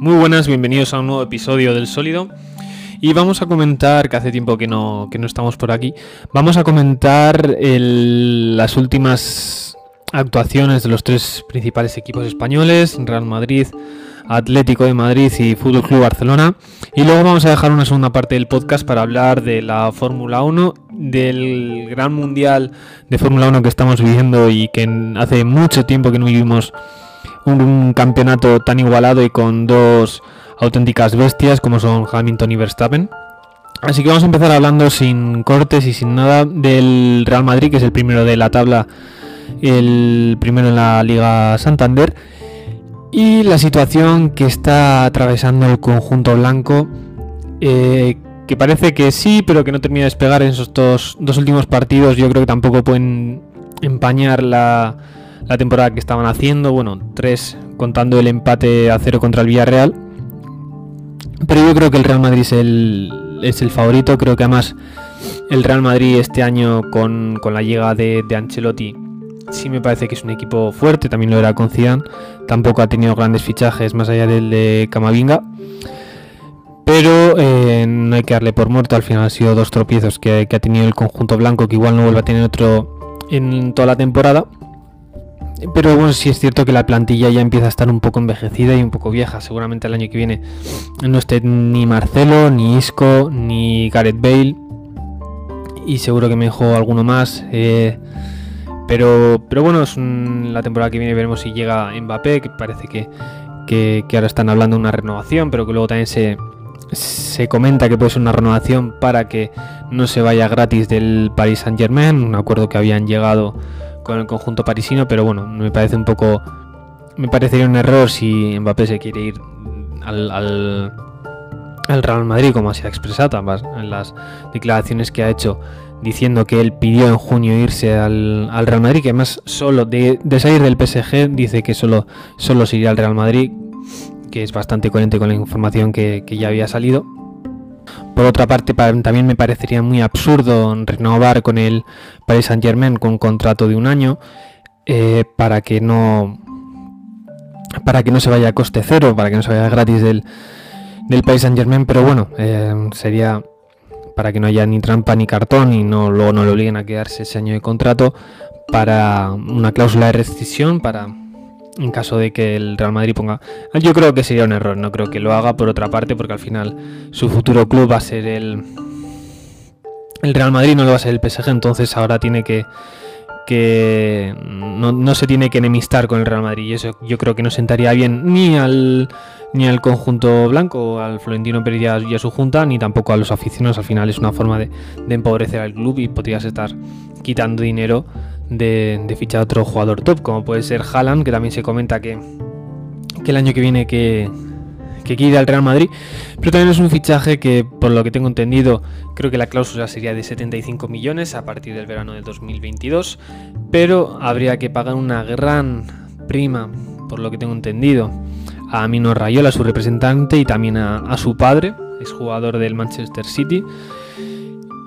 Muy buenas, bienvenidos a un nuevo episodio del Sólido. Y vamos a comentar, que hace tiempo que no, que no estamos por aquí, vamos a comentar las últimas actuaciones de los tres principales equipos españoles, Real Madrid, Atlético de Madrid y Fútbol Club Barcelona. Y luego vamos a dejar una segunda parte del podcast para hablar de la Fórmula 1, del gran mundial de Fórmula 1 que estamos viviendo y que hace mucho tiempo que no vivimos un, campeonato tan igualado y con dos auténticas bestias como son Hamilton y Verstappen. Así que vamos a empezar hablando sin cortes y sin nada del Real Madrid, que es el primero de la tabla, el primero en la Liga Santander, y la situación que está atravesando el conjunto blanco, eh, que parece que sí, pero que no termina de despegar en esos dos, dos últimos partidos. Yo creo que tampoco pueden empañar la, la temporada que estaban haciendo. Bueno, tres contando el empate a cero contra el Villarreal. Pero yo creo que el Real Madrid es el, es el favorito. Creo que además el Real Madrid este año con, la llegada de, Ancelotti sí me parece que es un equipo fuerte. También lo era con Zidane. Tampoco ha tenido grandes fichajes más allá del de Camavinga. Pero eh, no hay que darle por muerto. Al final han sido dos tropiezos que, que ha tenido el conjunto blanco que igual no vuelve a tener otro en toda la temporada. Pero bueno, sí es cierto que la plantilla ya empieza a estar un poco envejecida y un poco vieja. Seguramente el año que viene no esté ni Marcelo, ni Isco, ni Gareth Bale. Y seguro que me dejo alguno más. Eh, pero, pero bueno, es la temporada que viene veremos si llega Mbappé, que parece que, que, ahora están hablando de una renovación, pero que luego también se, se comenta que puede ser una renovación para que no se vaya gratis del Paris Saint Germain, un acuerdo que habían llegado con el conjunto parisino, pero bueno, me parece un poco. Me parecería un error si Mbappé se quiere ir al, al, Real Madrid, como se ha expresado ambas, en las declaraciones que ha hecho, diciendo que él pidió en junio irse al, Real Madrid, que además solo de, salir del PSG dice que solo, solo se iría al Real Madrid, que es bastante coherente con la información que ya había salido. Por otra parte, también me parecería muy absurdo renovar con el Paris Saint Germain con un contrato de un año eh, para que no para que no se vaya a coste cero, para que no se vaya gratis del, del Paris Saint Germain, pero bueno, eh, sería para que no haya ni trampa ni cartón y no luego no le obliguen a quedarse ese año de contrato para una cláusula de rescisión para en caso de que el Real Madrid ponga... Yo creo que sería un error, no creo que lo haga por otra parte, porque al final su futuro club va a ser el... El Real Madrid no lo va a ser el PSG, entonces ahora tiene que... que no, se tiene que enemistar con el Real Madrid y eso yo creo que no sentaría bien ni al ni al conjunto blanco, al Florentino Pérez y a, su junta, ni tampoco a los aficionados. Al final es una forma de, de empobrecer al club y podrías estar quitando dinero de, fichar a otro jugador top, como puede ser Haaland, que también se comenta que, el año que viene que, que quiere al Real Madrid, pero también es un fichaje que, por lo que tengo entendido, creo que la cláusula sería de 75 millones a partir del verano de 2022, pero habría que pagar una gran prima, por lo que tengo entendido, a Mino Rayola, su representante, y también a, a su padre, es jugador del Manchester City.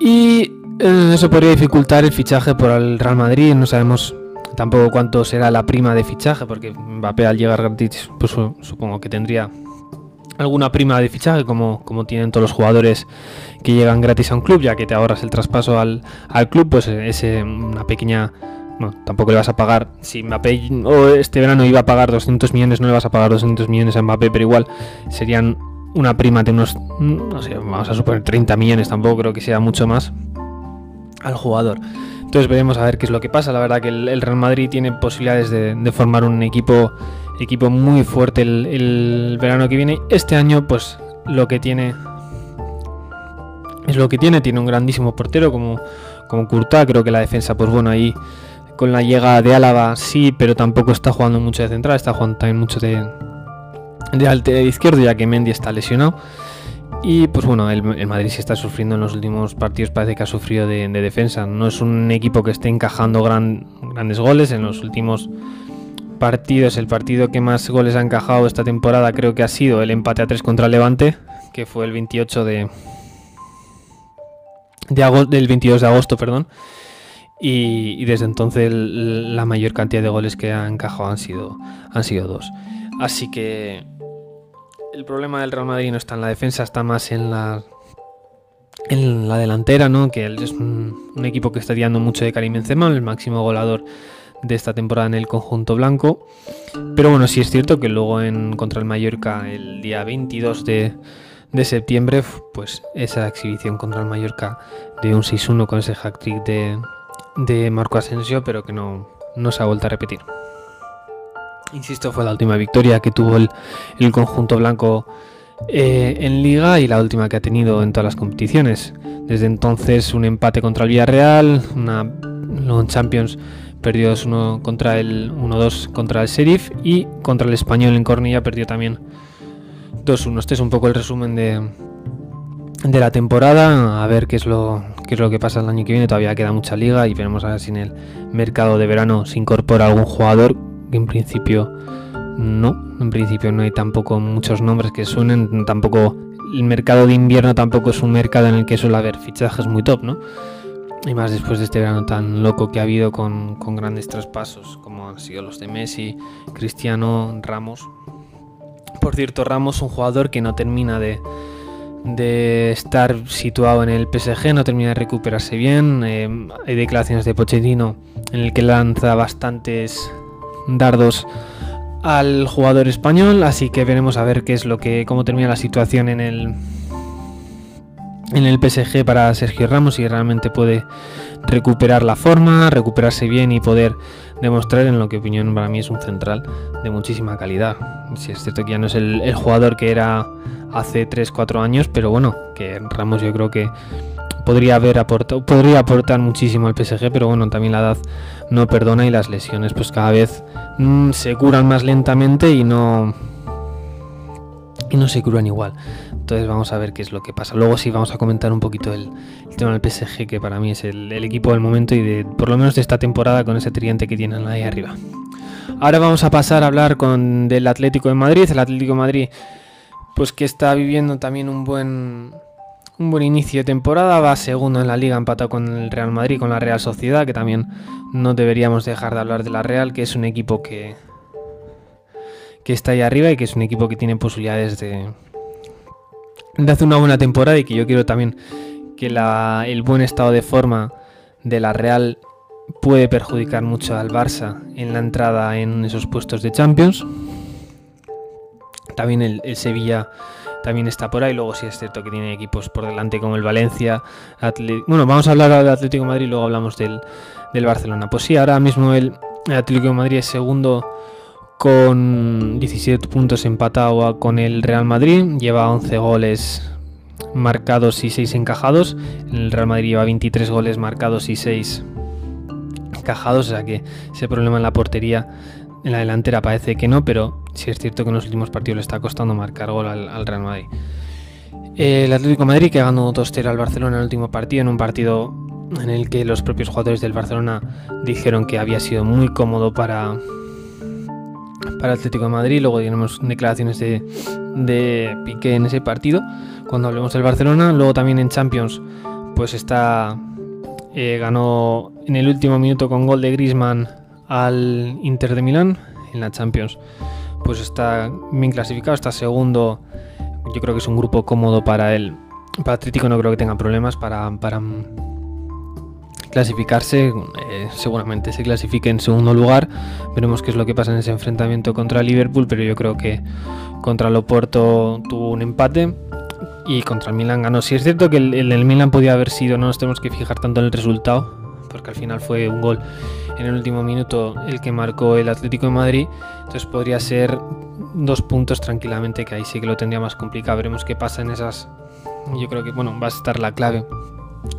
Y eso podría dificultar el fichaje por el Real Madrid. No sabemos tampoco cuánto será la prima de fichaje, porque Mbappé al llegar gratis, pues supongo que tendría alguna prima de fichaje, como, como tienen todos los jugadores que llegan gratis a un club, ya que te ahorras el traspaso al, club, pues es una pequeña. No, tampoco le vas a pagar. Si Mbappé o este verano iba a pagar 200 millones, no le vas a pagar 200 millones a Mbappé, pero igual serían una prima de unos, no sé, vamos a suponer 30 millones, tampoco creo que sea mucho más al jugador. Entonces veremos a ver qué es lo que pasa. La verdad que el, Real Madrid tiene posibilidades de, formar un equipo, equipo muy fuerte el, verano que viene. Este año, pues lo que tiene es lo que tiene. Tiene un grandísimo portero como, como. Creo que la defensa, pues bueno, ahí con la llegada de Álava sí, pero tampoco está jugando mucho de central. Está jugando también mucho de, de, de izquierdo, ya que Mendy está lesionado. Y pues bueno, el, Madrid sí está sufriendo en los últimos partidos, parece que ha sufrido de, defensa. No es un equipo que esté encajando grandes goles en los últimos partidos. El partido que más goles ha encajado esta temporada creo que ha sido el empate a 3 contra el Levante, que fue el 28 de, de del 22 de agosto, perdón. Y, desde entonces la mayor cantidad de goles que ha encajado han sido, han sido dos. Así que el problema del Real Madrid no está en la defensa, está más en la en la delantera, ¿no? Que es un, equipo que está tirando mucho de Karim Benzema, el máximo goleador de esta temporada en el conjunto blanco. Pero bueno, sí es cierto que luego en contra el Mallorca el día 22 de, septiembre, pues esa exhibición contra el Mallorca de un 6-1 con ese hack-trick de, de Marco Asensio, pero que no, no se ha vuelto a repetir. Insisto, fue la última victoria que tuvo el, el conjunto blanco eh, en liga y la última que ha tenido en todas las competiciones. Desde entonces un empate contra el Villarreal, una, en Champions perdió 2-1 contra el 1-2 contra el Sheriff y contra el Español en Cornilla perdió también 2-1. Este es un poco el resumen de, de la temporada, a ver qué es lo qué es lo que pasa el año que viene, todavía queda mucha liga y veremos a ver si en el mercado de verano se incorpora algún jugador que en principio no, en principio no hay tampoco muchos nombres que suenen, tampoco el mercado de invierno tampoco es un mercado en el que suele haber fichajes muy top, ¿no? Y más después de este verano tan loco que ha habido con, grandes traspasos, como han sido los de Messi, Cristiano, Ramos. Por cierto, Ramos, un jugador que no termina de, estar situado en el PSG, no termina de recuperarse bien. Eh, hay declaraciones de Pochettino en el que lanza bastantes dardos al jugador español, así que veremos a ver qué es lo que cómo termina la situación en el en el PSG para Sergio Ramos y realmente puede recuperar la forma, recuperarse bien y poder demostrar en lo que opinión para mí es un central de muchísima calidad. Si es cierto que ya no es el, el jugador que era hace 3-4 años, pero bueno, que Ramos yo creo que podría haber aportado, podría aportar muchísimo al PSG, pero bueno, también la edad no perdona y las lesiones pues cada vez mm, se curan más lentamente y no y no se curan igual. Entonces vamos a ver qué es lo que pasa. Luego sí vamos a comentar un poquito el, tema del PSG, que para mí es el, equipo del momento y de por lo menos de esta temporada con ese triente que tienen ahí arriba. Ahora vamos a pasar a hablar con del Atlético de Madrid. El Atlético de Madrid, pues que está viviendo también un buen un buen inicio de temporada, va segundo en la liga empatado con el Real Madrid, con la Real Sociedad, que también no deberíamos dejar de hablar de la Real, que es un equipo que, que está ahí arriba y que es un equipo que tiene posibilidades de, de hacer una buena temporada y que yo quiero también que el buen estado de forma de la Real puede perjudicar mucho al Barça en la entrada en esos puestos de Champions. También el Sevilla también está por ahí. Luego sí es cierto que tiene equipos por delante como el Valencia. bueno, vamos a hablar del Atlético Madrid y luego hablamos del, Barcelona. Pues sí, ahora mismo el, Atlético Madrid es segundo con 17 puntos empatado con el Real Madrid. Lleva 11 goles marcados y 6 encajados. El Real Madrid lleva 23 goles marcados y 6 encajados. O sea que ese problema en la portería en la delantera parece que no, pero sí es cierto que en los últimos partidos le está costando marcar gol al, Real Madrid. El Atlético de Madrid que ganó 2-0 al Barcelona en el último partido, en un partido en el que los propios jugadores del Barcelona dijeron que había sido muy cómodo para, para el Atlético de Madrid. Luego tenemos declaraciones de, de Piqué en ese partido, cuando hablemos del Barcelona. Luego también en Champions, pues está eh, ganó en el último minuto con gol de Griezmann al Inter de Milán en la Champions. Pues está bien clasificado, está segundo. Yo creo que es un grupo cómodo para él. Para Atlético no creo que tenga problemas para, clasificarse. Eh, seguramente se clasifique en segundo lugar. Veremos qué es lo que pasa en ese enfrentamiento contra Liverpool, pero yo creo que contra el Oporto tuvo un empate y contra el Milan ganó. Si es cierto que el, el Milan podía haber sido, no nos tenemos que fijar tanto en el resultado, porque al final fue un gol en el último minuto el que marcó el Atlético de Madrid. Entonces podría ser dos puntos tranquilamente, que ahí sí que lo tendría más complicado. Veremos qué pasa en esas. Yo creo que bueno, va a estar la clave.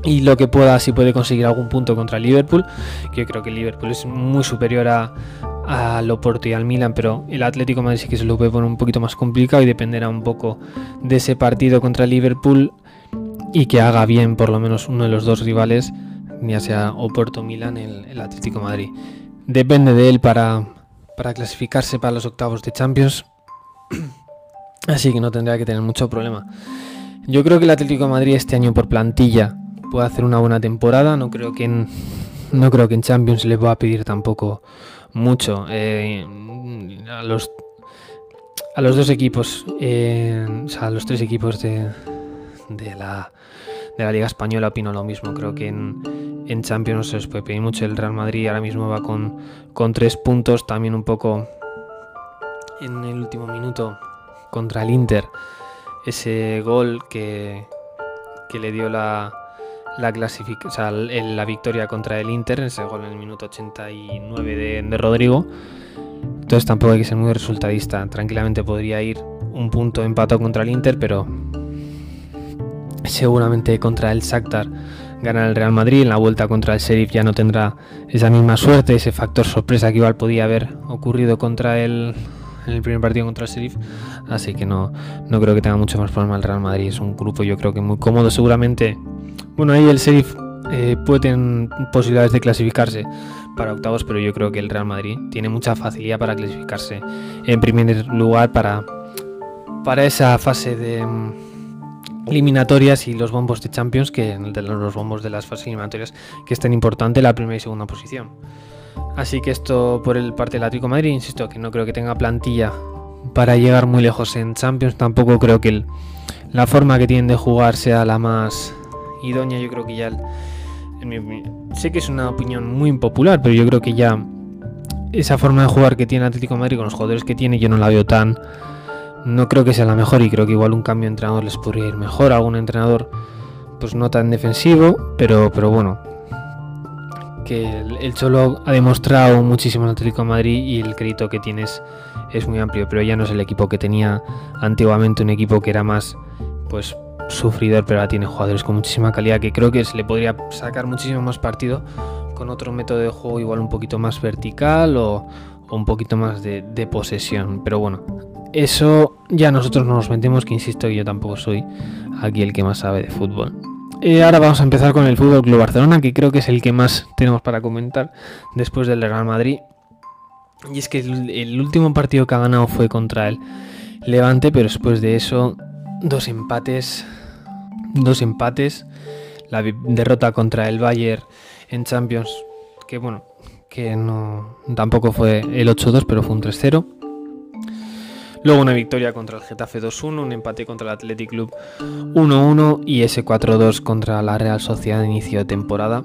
Y lo que pueda, si puede conseguir algún punto contra Liverpool, que yo creo que Liverpool es muy superior a, al Oporto y al Milan, pero el Atlético de Madrid sí que se lo puede poner un poquito más complicado y dependerá un poco de ese partido contra Liverpool y que haga bien por lo menos uno de los dos rivales ya sea Oporto Milan el, Atlético Madrid. Depende de él para, para clasificarse para los octavos de Champions. Así que no tendría que tener mucho problema. Yo creo que el Atlético Madrid este año por plantilla puede hacer una buena temporada. No creo que en, no creo que en Champions le pueda pedir tampoco mucho. Eh, a los a los dos equipos, o sea, a los tres equipos de, de, la, de la Liga Española opino lo mismo. Creo que en, en Champions se les puede pedir mucho. El Real Madrid ahora mismo va con, con tres puntos, también un poco en el último minuto contra el Inter. Ese gol que, que le dio la, la, la victoria contra el Inter, ese gol en el minuto 89 de, de Rodrigo. Entonces tampoco hay que ser muy resultadista. Tranquilamente podría ir un punto empatado contra el Inter, pero seguramente contra el Shakhtar gana el Real Madrid. En la vuelta contra el Sheriff ya no tendrá esa misma suerte, ese factor sorpresa que igual podía haber ocurrido contra el, en el primer partido contra el Sheriff. Así que no, no creo que tenga mucho más problema el Real Madrid. Es un grupo yo creo que muy cómodo. Seguramente, bueno, ahí el Sheriff eh, puede tener posibilidades de clasificarse para octavos, pero yo creo que el Real Madrid tiene mucha facilidad para clasificarse en primer lugar para, para esa fase de eliminatorias y los bombos de Champions, que los bombos de las fases eliminatorias, que es tan importante la primera y segunda posición. Así que esto por el parte del Atlético Madrid, insisto, que no creo que tenga plantilla para llegar muy lejos en Champions, tampoco creo que la forma que tienen de jugar sea la más idónea, yo creo que ya sé que es una opinión muy impopular, pero yo creo que ya esa forma de jugar que tiene Atlético Madrid con los jugadores que tiene, yo no la veo tan no creo que sea la mejor y creo que igual un cambio de entrenador les podría ir mejor. Algún entrenador, pues no tan defensivo, pero, pero bueno. Que el, Cholo ha demostrado muchísimo en Atlético Madrid y el crédito que tienes es muy amplio, pero ya no es el equipo que tenía antiguamente, un equipo que era más, pues sufridor, pero ahora tiene jugadores con muchísima calidad que creo que se le podría sacar muchísimo más partido con otro método de juego igual un poquito más vertical o, un poquito más de posesión. Pero bueno, eso ya nosotros no nos metemos, que insisto que yo tampoco soy aquí el que más sabe de fútbol. Y ahora vamos a empezar con el Fútbol Club Barcelona, que creo que es el que más tenemos para comentar después del Real Madrid. Y es que el, último partido que ha ganado fue contra el Levante, pero después de eso, dos empates. Dos empates. La derrota contra el Bayern en Champions, que bueno, que no tampoco fue el 8-2, pero fue un 3-0. Luego una victoria contra el Getafe 2-1, un empate contra el Athletic Club 1-1 y ese 4-2 contra la Real Sociedad de inicio de temporada,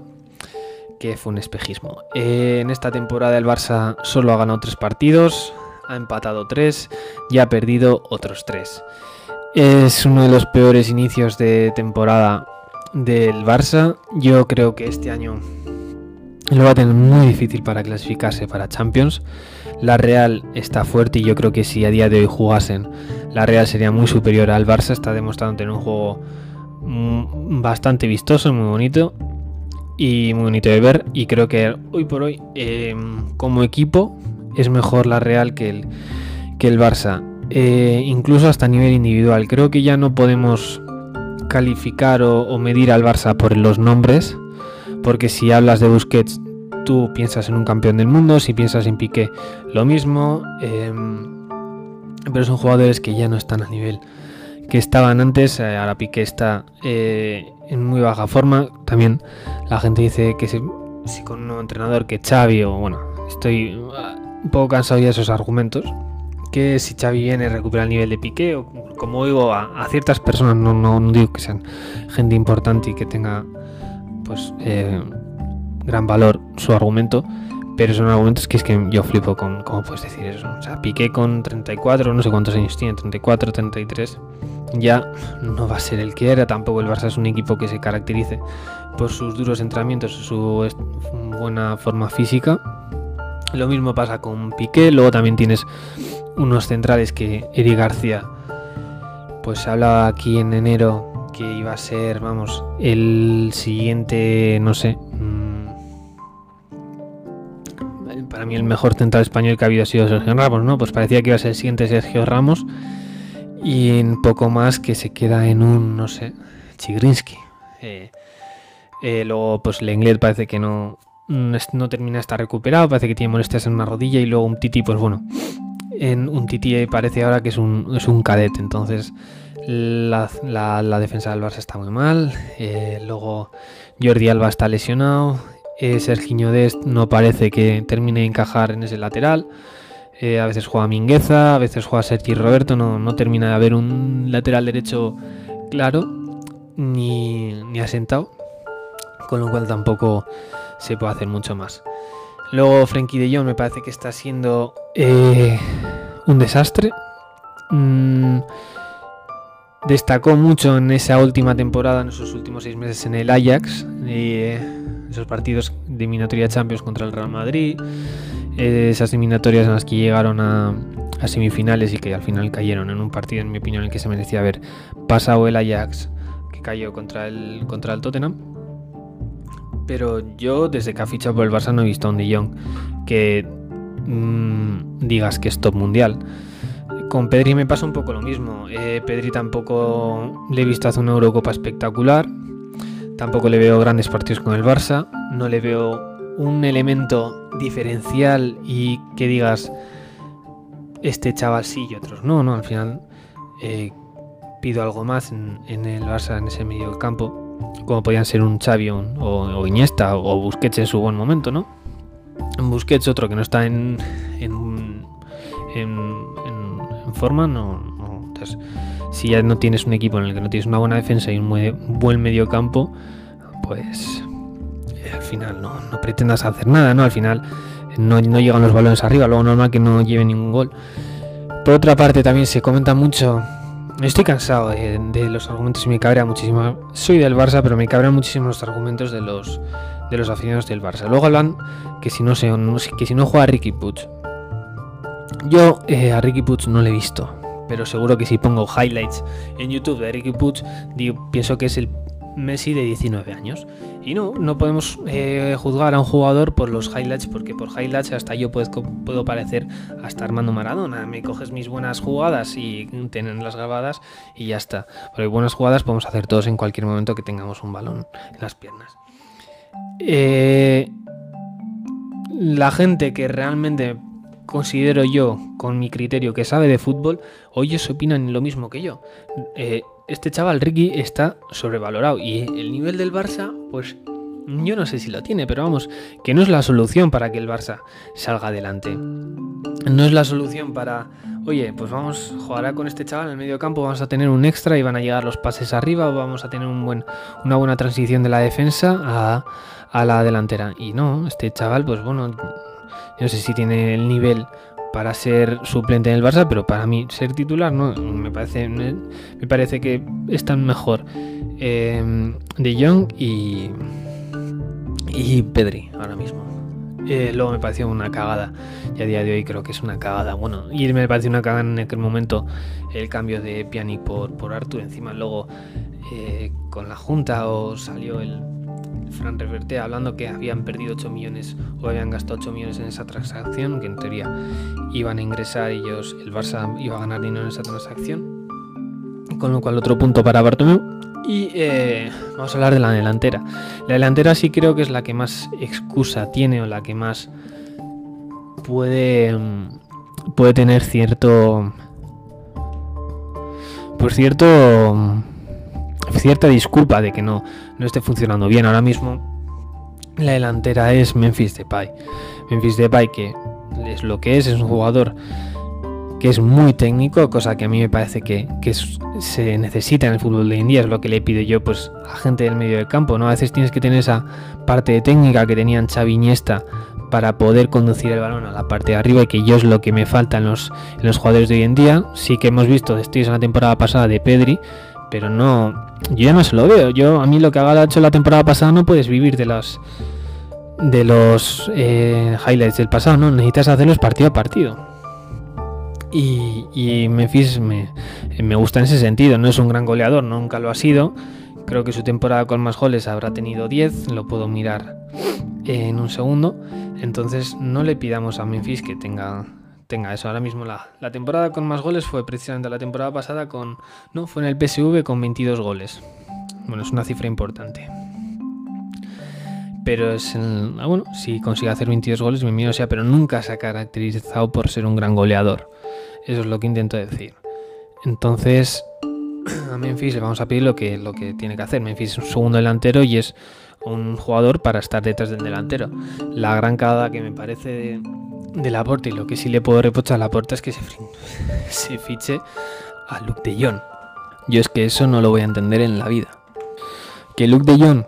que fue un espejismo. en esta temporada el Barça solo ha ganado 3 partidos, ha empatado 3 y ha perdido otros 3. Es uno de los peores inicios de temporada del Barça. Yo creo que este año lo va a tener muy difícil para clasificarse para Champions. La Real está fuerte y yo creo que si a día de hoy jugasen, la Real sería muy superior al Barça. Está demostrando tener un juego mm, bastante vistoso, muy bonito y muy bonito de ver. Y creo que hoy por hoy, em, como equipo, es mejor la Real que el, que el Barça. Eh, incluso hasta a nivel individual. Creo que ya no podemos calificar o medir al Barça por los nombres porque si hablas de Busquets, tú piensas en un campeón del mundo, si piensas en Piqué, lo mismo, em, pero son jugadores que ya no están a nivel que estaban antes, eh, ahora Piqué está eh, en muy baja forma, también la gente dice que si, con un nuevo entrenador que Xavi, o bueno, estoy uh, un poco cansado ya de esos argumentos, que si Xavi viene recupera el nivel de Piqué, o como digo a, ciertas personas, no digo que sean gente importante y que tenga pues eh, gran valor su argumento, pero son argumentos que es que yo flipo con cómo puedes decir eso. O sea, Piqué con 34, no sé cuántos años tiene, 34, 33, ya no va a ser el que era, tampoco el Barça es un equipo que se caracterice por sus duros entrenamientos, su buena forma física. Lo mismo pasa con Piqué, luego también tienes unos centrales que Eri García, pues hablaba aquí en enero que iba a ser, vamos, el siguiente, no sé. Mm, para mí el mejor central español que ha habido ha sido Sergio Ramos, ¿no? Pues parecía que iba a ser el siguiente Sergio Ramos. Y en poco más que se queda en un, no sé, Chigrinsky. Eh, eh, luego, pues Lenglet parece que no, no termina de estar recuperado, parece que tiene molestias en una rodilla. Y luego un Titi, pues bueno, en un Titi parece ahora que es un, es un cadete. Entonces, la, defensa del Barça está muy mal. Eh, luego Jordi Alba está lesionado. Eh, Serginho Dest no parece que termine de encajar en ese lateral. Eh, a veces juega Mingueza, a veces juega Sergi Roberto, no, no termina de haber un lateral derecho claro ni, ni asentado, con lo cual tampoco se puede hacer mucho más. Luego Frenkie de Jong me parece que está siendo eh, un desastre. Mm, destacó mucho en esa última temporada, en esos últimos seis meses en el Ajax, eh, esos partidos de eliminatoria Champions contra el Real Madrid, eh, esas eliminatorias en las que llegaron a, semifinales y que al final cayeron en un partido, en mi opinión, en el que se merecía haber pasado el Ajax, que cayó contra el, contra el Tottenham. Pero yo, desde que ha fichado por el Barça, no he visto a un Jong que mmm, digas que es top mundial. Con Pedri me pasa un poco lo mismo. Eh, Pedri tampoco le he visto hacer una Eurocopa espectacular. Tampoco le veo grandes partidos con el Barça. No le veo un elemento diferencial y que digas este chaval sí y otros no. No, al final eh, pido algo más en, el Barça en ese medio campo. Como podían ser un Xavi o, o Iniesta o Busquets en su buen momento, ¿no? Busquets otro que no está en, en, en forma, no, Entonces, si ya no tienes un equipo en el que no tienes una buena defensa y un buen medio campo, pues eh, al final no, no, pretendas hacer nada, ¿no? Al final no, no, llegan los balones arriba, luego normal que no lleve ningún gol. Por otra parte, también se comenta mucho. Estoy cansado de, de los argumentos y me cabrea muchísimo. Soy del Barça, pero me cabrean muchísimo los argumentos de los de los aficionados del Barça. Luego hablan que si no, se, que si no juega Ricky Puig, yo eh, a Ricky Puig no le he visto, pero seguro que si pongo highlights en YouTube de Ricky Puig, digo, pienso que es el Messi de 19 años. Y no, no podemos eh, juzgar a un jugador por los highlights, porque por highlights hasta yo puedo, parecer hasta Armando Maradona. Me coges mis buenas jugadas y tienen las grabadas y ya está. Porque buenas jugadas podemos hacer todos en cualquier momento que tengamos un balón en las piernas. Eh, la gente que realmente considero yo, con mi criterio, que sabe de fútbol, hoy ellos opinan lo mismo que yo. Eh, este chaval Ricky está sobrevalorado y el nivel del Barça, pues yo no sé si lo tiene, pero vamos, que no es la solución para que el Barça salga adelante. No es la solución para, oye, pues vamos, jugará con este chaval en el medio campo, vamos a tener un extra y van a llegar los pases arriba o vamos a tener un buen, una buena transición de la defensa a, a la delantera. Y no, este chaval, pues bueno, no sé si tiene el nivel para ser suplente en el Barça, pero para mí ser titular no me parece me parece que están mejor eh, De Jong y y Pedri ahora mismo. Eh, luego me pareció una cagada y a día de hoy creo que es una cagada. Bueno, y me pareció una cagada en aquel momento el cambio de Pjanic por, por Artur. Encima luego eh, con la Junta o salió el Fran Reverte hablando que habían perdido 8 millones o habían gastado 8 millones en esa transacción, que en teoría iban a ingresar ellos, el Barça iba a ganar dinero en esa transacción. Con lo cual otro punto para Bartomeu. Y eh, vamos a hablar de la delantera. La delantera sí creo que es la que más excusa tiene o la que más puede, puede tener cierto... Pues cierto cierta disculpa de que no, no esté funcionando bien. Ahora mismo la delantera es Memphis Depay. Memphis Depay que es lo que es, es un jugador que es muy técnico, cosa que a mí me parece que, que se necesita en el fútbol de India, es lo que le pido yo pues a gente del medio del campo, ¿no? A veces tienes que tener esa parte de técnica que tenían Xavi para poder conducir el balón a la parte de arriba y que yo es lo que me falta en los, en los jugadores de hoy en día. Sí que hemos visto destellos en la temporada pasada de Pedri, pero no, yo ya no se lo veo. Yo a mí lo que ha hecho la temporada pasada no puedes vivir de las de los eh, highlights del pasado, no necesitas hacerlos partido a partido. Y, y Memphis me, me gusta en ese sentido. No es un gran goleador, nunca lo ha sido. Creo que su temporada con más goles habrá tenido 10, lo puedo mirar en un segundo. Entonces no le pidamos a Memphis que tenga tenga eso. Ahora mismo la, la, temporada con más goles fue precisamente la temporada pasada con. No, fue en el PSV con 22 goles. Bueno, es una cifra importante. Pero es. El, ah, bueno, si consigue hacer 22 goles, bienvenido sea, pero nunca se ha caracterizado por ser un gran goleador. Eso es lo que intento decir. Entonces, a Memphis le vamos a pedir lo que, lo que tiene que hacer. Memphis es un segundo delantero y es un jugador para estar detrás del delantero. La gran cagada que me parece Laporte y lo que sí le puedo reprochar a Laporte es que se, se fiche a Luke de Jong. Yo es que eso no lo voy a entender en la vida. Que Luke de Jong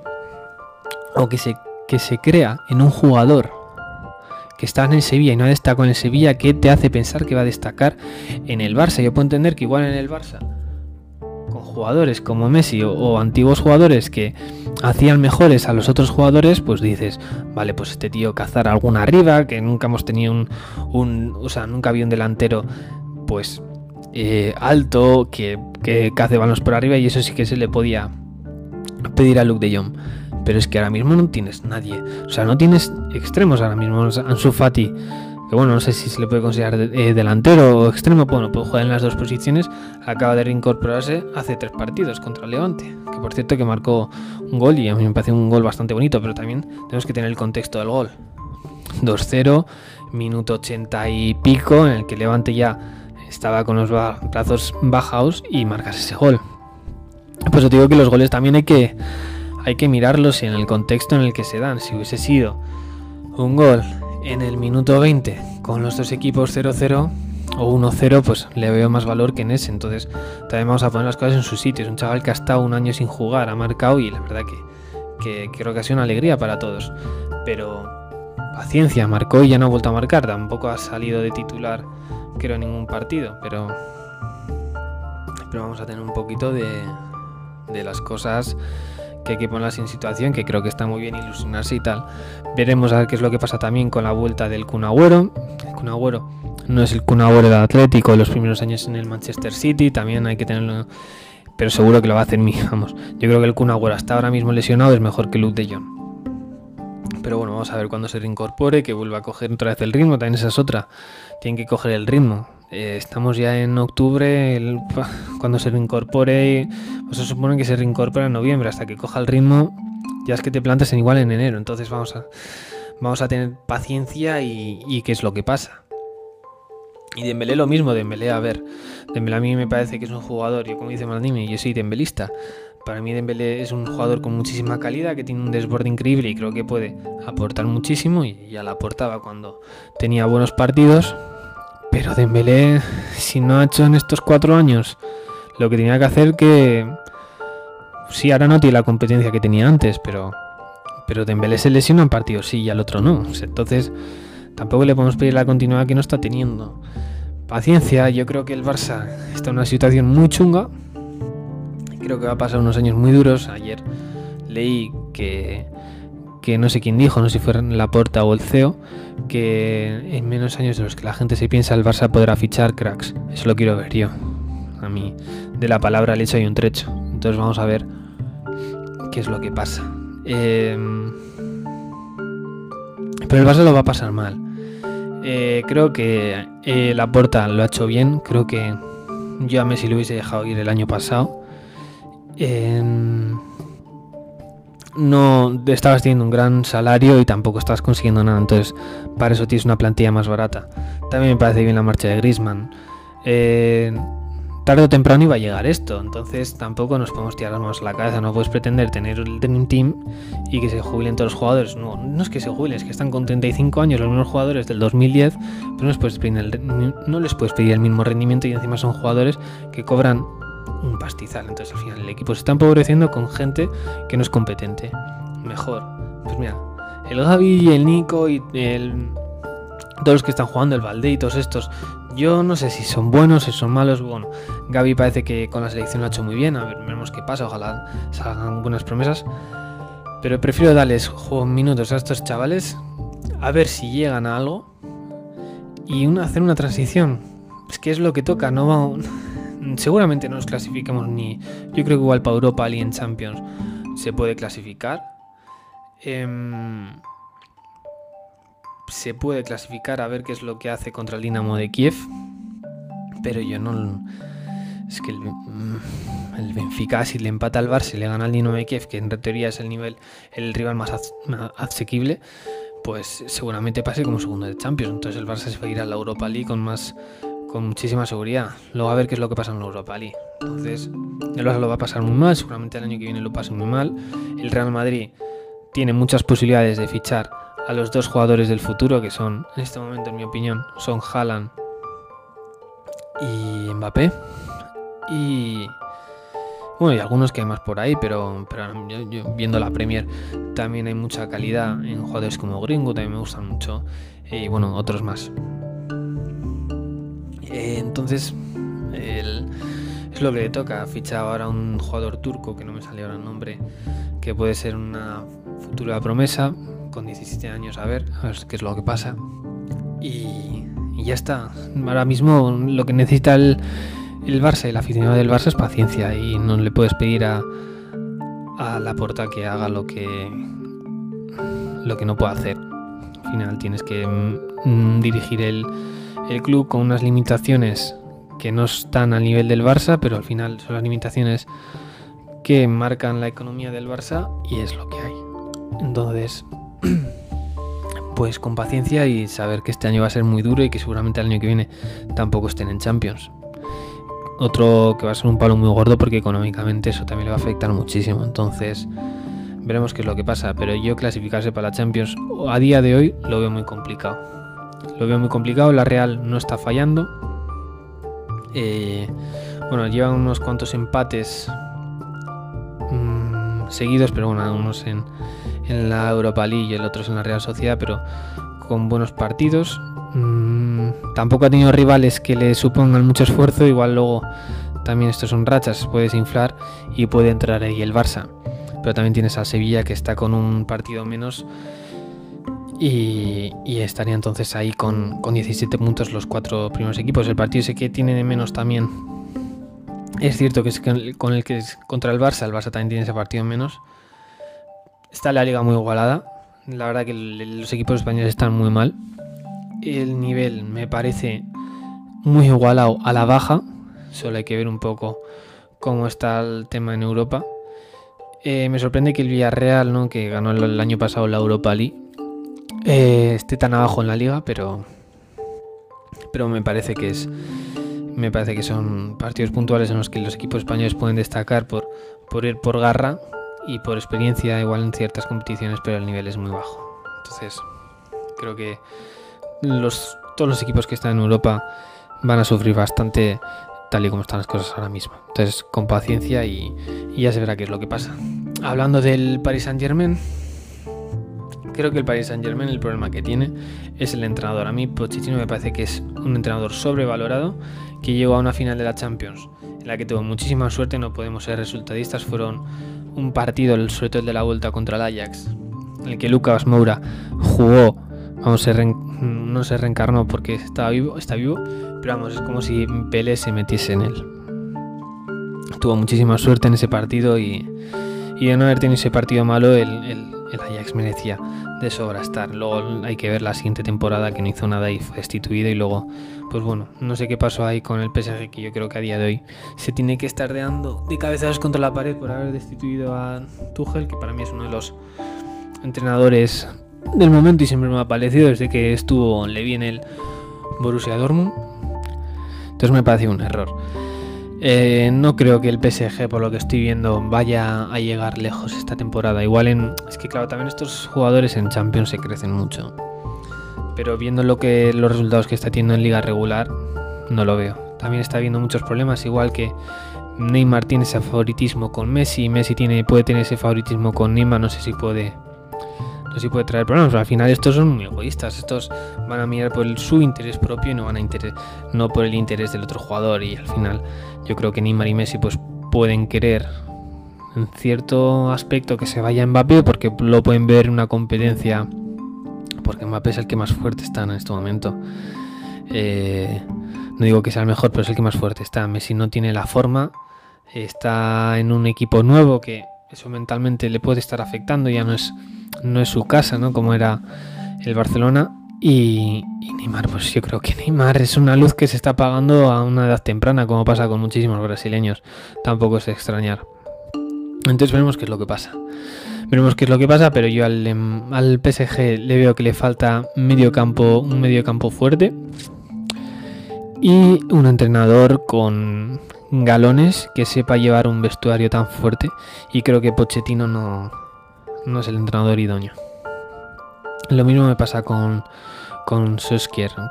o que se, que se crea en un jugador que está en el Sevilla y no destacado en el Sevilla, ¿qué te hace pensar que va a destacar en el Barça? Yo puedo entender que igual en el Barça, jugadores como Messi o, antiguos jugadores que hacían mejores a los otros jugadores, pues dices, vale, pues este tío cazar alguna arriba, que nunca hemos tenido un, un o sea, nunca había un delantero, pues eh, alto, que, que cace balones por arriba y eso sí que se le podía pedir a Luke de Jong. Pero es que ahora mismo no tienes nadie. O sea, no tienes extremos ahora mismo. Ansu Fati, que bueno, no sé si se le puede considerar eh, delantero o extremo. Bueno, puede jugar en las dos posiciones. Acaba de reincorporarse hace tres partidos contra Levante. Que por cierto que marcó un gol y a mí me parece un gol bastante bonito. Pero también tenemos que tener el contexto del gol. 2-0, minuto 80 y pico, en el que Levante ya estaba con los brazos bajados y marcas ese gol. Pues os digo que los goles también hay que hay que mirarlos en el contexto en el que se dan. Si hubiese sido un gol en el minuto 20 con los dos equipos 0-0 o 1-0, pues le veo más valor que en ese. Entonces también vamos a poner las cosas en su sitio. Es un chaval que ha estado un año sin jugar, ha marcado y la verdad que, creo que ha sido una alegría para todos. Pero paciencia, marcó y ya no ha vuelto a marcar. Tampoco ha salido de titular, creo, en ningún partido. Pero, pero vamos a tener un poquito de, de las cosas que hay que ponerlas en situación, que creo que está muy bien ilusionarse y tal. Veremos a ver qué es lo que pasa también con la vuelta del Kun Agüero. El Kun no es el Kun Agüero del Atlético los primeros años en el Manchester City, también hay que tenerlo, pero seguro que lo va a hacer mi, vamos. Yo creo que el Kun Agüero hasta ahora mismo lesionado es mejor que Luke de Jong. Pero bueno, vamos a ver cuando se reincorpore, que vuelva a coger otra vez el ritmo, también esa es otra. Tienen que coger el ritmo. Eh, estamos ya en octubre, cuando se reincorpore, pues se supone que se reincorpora en noviembre, hasta que coja el ritmo, ya es que te plantes en igual en enero, entonces vamos a, vamos a tener paciencia y, qué es lo que pasa. Y Dembélé lo mismo, Dembélé, a ver, Dembélé a mí me parece que es un jugador, yo como dice Maldini, yo soy dembelista, para mí Dembélé es un jugador con muchísima calidad, que tiene un desborde increíble y creo que puede aportar muchísimo y ya la aportaba cuando tenía buenos partidos, pero Dembélé, si no ha hecho en estos cuatro años lo que tenía que hacer, que sí, ahora no tiene la competencia que tenía antes, pero pero Dembélé se lesiona en partido sí y al otro no. Entonces tampoco le podemos pedir la continuidad que no está teniendo. Paciencia, yo creo que el Barça está en una situación muy chunga. Creo que va a pasar unos años muy duros. Ayer leí que que no sé quién dijo, no sé si fue la Porta o el CEO, que en menos años de los que la gente se piensa el Barça podrá fichar cracks. Eso lo quiero ver yo. A mí, de la palabra al hecho hay un trecho. Entonces vamos a ver qué es lo que pasa. Em, pero el Barça lo va a pasar mal. Eh, creo que eh, la Porta lo ha hecho bien. Creo que yo a Messi lo hubiese dejado ir el año pasado. Em, no estabas teniendo un gran salario y tampoco estabas consiguiendo nada. Entonces, para eso tienes una plantilla más barata. También me parece bien la marcha de Grisman. Eh, tarde o temprano iba a llegar esto. Entonces, tampoco nos podemos tirar más la cabeza. No puedes pretender tener el Dream Team y que se jubilen todos los jugadores. No, no es que se jubilen, es que están con 35 años los mismos jugadores del 2010. Pero no les puedes pedir el mismo rendimiento y encima son jugadores que cobran un pastizal. Entonces al final el equipo se está empobreciendo con gente que no es competente. Mejor. Pues mira, el Gaby y el Nico y el, todos los que están jugando, el Valde y todos estos, yo no sé si son buenos, si son malos. Bueno, Gaby parece que con la selección lo ha hecho muy bien. A ver, veremos qué pasa. Ojalá salgan buenas promesas. Pero prefiero darles minutos a estos chavales a ver si llegan a algo y hacer una transición. Es que es lo que toca, no va seguramente no nos clasificamos ni. Yo creo que igual para Europa League en Champions se puede clasificar. Em, se puede clasificar a ver qué es lo que hace contra el Dinamo de Kiev. Pero yo no. Es que el, mm, el Benfica, si le empata al Barça y le gana al Dinamo de Kiev, que en teoría es el nivel, el rival más asequible, pues seguramente pase como segundo de Champions. Entonces el Barça se va a ir a la Europa League con más con muchísima seguridad. Luego a ver qué es lo que pasa en Europa League. Entonces, el Barça lo va a pasar muy mal, seguramente el año que viene lo pase muy mal. El Real Madrid tiene muchas posibilidades de fichar a los dos jugadores del futuro, que son, en este momento, en mi opinión, son Haaland y Mbappé. Y bueno, y algunos que hay más por ahí, pero, pero yo, viendo la Premier también hay mucha calidad en jugadores como Gringo, también me gustan mucho, y bueno, otros más. Entonces, es lo que le toca. Fichar ahora un jugador turco, que no me sale ahora el nombre, que puede ser una futura promesa, con 17 años, a ver, a ver qué es lo que pasa. Y, ya está. Ahora mismo lo que necesita el, el Barça la aficionado del Barça es paciencia y no le puedes pedir a, a la porta que haga lo que lo que no puede hacer. Al final tienes que mm, dirigir el, el club con unas limitaciones que no están al nivel del Barça, pero al final son las limitaciones que marcan la economía del Barça y es lo que hay. Entonces, pues con paciencia y saber que este año va a ser muy duro y que seguramente el año que viene tampoco estén en Champions. Otro que va a ser un palo muy gordo porque económicamente eso también le va a afectar muchísimo. Entonces, veremos qué es lo que pasa. Pero yo clasificarse para la Champions a día de hoy lo veo muy complicado. Lo veo muy complicado. La Real no está fallando. Eh, bueno, llevan unos cuantos empates mm, seguidos, pero bueno, unos en, en la Europa League y el otro en la Real Sociedad, pero con buenos partidos. Mm, tampoco ha tenido rivales que le supongan mucho esfuerzo, igual luego también estos son rachas, puedes inflar y puede entrar ahí el Barça. Pero también tienes a Sevilla que está con un partido menos y, estaría entonces ahí con, 17 puntos los cuatro primeros equipos. El partido ese que tiene de menos también. Es cierto que es con el que contra el Barça, el Barça también tiene ese partido menos Está la liga muy igualada. La verdad que los equipos españoles están muy mal. El nivel me parece muy igualado a la baja. Solo hay que ver un poco cómo está el tema en Europa. Eh, me sorprende que el Villarreal, ¿no? que ganó el, año pasado la Europa League, eh, esté tan abajo en la liga, pero, pero me parece que es me parece que son partidos puntuales en los que los equipos españoles pueden destacar por, por ir por garra y por experiencia igual en ciertas competiciones, pero el nivel es muy bajo. Entonces, creo que los, todos los equipos que están en Europa van a sufrir bastante tal y como están las cosas ahora mismo. Entonces, con paciencia y, ya se verá qué es lo que pasa. Hablando del Paris Saint Germain, creo que el Paris Saint Germain el problema que tiene es el entrenador. A mí Pochettino me parece que es un entrenador sobrevalorado que llegó a una final de la Champions en la que tuvo muchísima suerte, no podemos ser resultadistas, fueron un partido, sobre todo el de la vuelta contra el Ajax, en el que Lucas Moura jugó, vamos, se no se reencarnó porque estaba vivo, está vivo, pero vamos, es como si Pele se metiese en él. Tuvo muchísima suerte en ese partido y, y de no haber tenido ese partido malo, el, el, el Ajax merecía de sobra estar. Luego hay que ver la siguiente temporada que no hizo nada y fue destituido y luego, pues bueno, no sé qué pasó ahí con el PSG que yo creo que a día de hoy se tiene que estar dando de cabezas contra la pared por haber destituido a Tuchel, que para mí es uno de los entrenadores del momento y siempre me ha parecido desde que estuvo Levi en el Borussia Dortmund. Entonces me parece un error. Eh, no creo que el PSG, por lo que estoy viendo, vaya a llegar lejos esta temporada. Igual en. Es que claro, también estos jugadores en Champions se crecen mucho. Pero viendo lo que los resultados que está teniendo en liga regular, no lo veo. También está habiendo muchos problemas, igual que Neymar tiene ese favoritismo con Messi, Messi tiene, puede tener ese favoritismo con Neymar, no sé si puede no si puede traer problemas, pero al final estos son muy egoístas, estos van a mirar por su interés propio y no van a interés, no por el interés del otro jugador y al final yo creo que Neymar y Messi pues pueden querer en cierto aspecto que se vaya Mbappé porque lo pueden ver en una competencia porque Mbappé es el que más fuerte está en este momento. Eh, no digo que sea el mejor, pero es el que más fuerte está. Messi no tiene la forma, está en un equipo nuevo que eso mentalmente le puede estar afectando, ya no es no es su casa, ¿no? Como era el Barcelona. Y, Neymar, pues yo creo que Neymar es una luz que se está apagando a una edad temprana, como pasa con muchísimos brasileños. Tampoco es extrañar. Entonces veremos qué es lo que pasa. Veremos qué es lo que pasa, pero yo al, em, al PSG le veo que le falta medio un medio campo fuerte. Y un entrenador con galones que sepa llevar un vestuario tan fuerte. Y creo que Pochettino no, no es el entrenador idóneo. Lo mismo me pasa con, con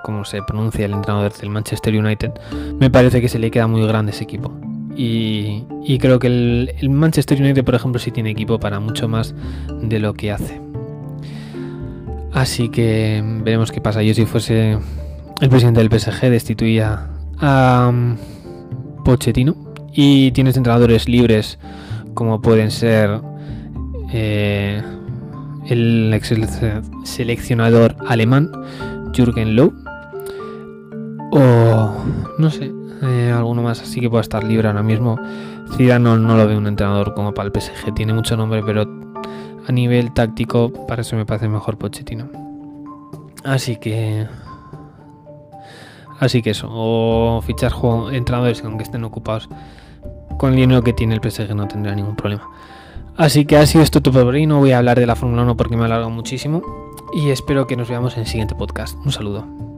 como se pronuncia el entrenador del Manchester United. Me parece que se le queda muy grande ese equipo. Y, creo que el, el, Manchester United, por ejemplo, sí tiene equipo para mucho más de lo que hace. Así que veremos qué pasa. Yo si fuese el presidente del PSG destituía a Pochettino. Y tienes entrenadores libres como pueden ser eh, el ex seleccionador alemán Jürgen Loh o no sé eh, alguno más así que pueda estar libre ahora mismo. Zidane no, no lo ve un entrenador como para el PSG tiene mucho nombre pero a nivel táctico para eso me parece mejor Pochettino. Así que así que eso o fichar entrenadores aunque estén ocupados con el dinero que tiene el PSG no tendrá ningún problema Así que ha sido esto todo por hoy. No voy a hablar de la Fórmula 1 porque me ha alargado muchísimo. Y espero que nos veamos en el siguiente podcast. Un saludo.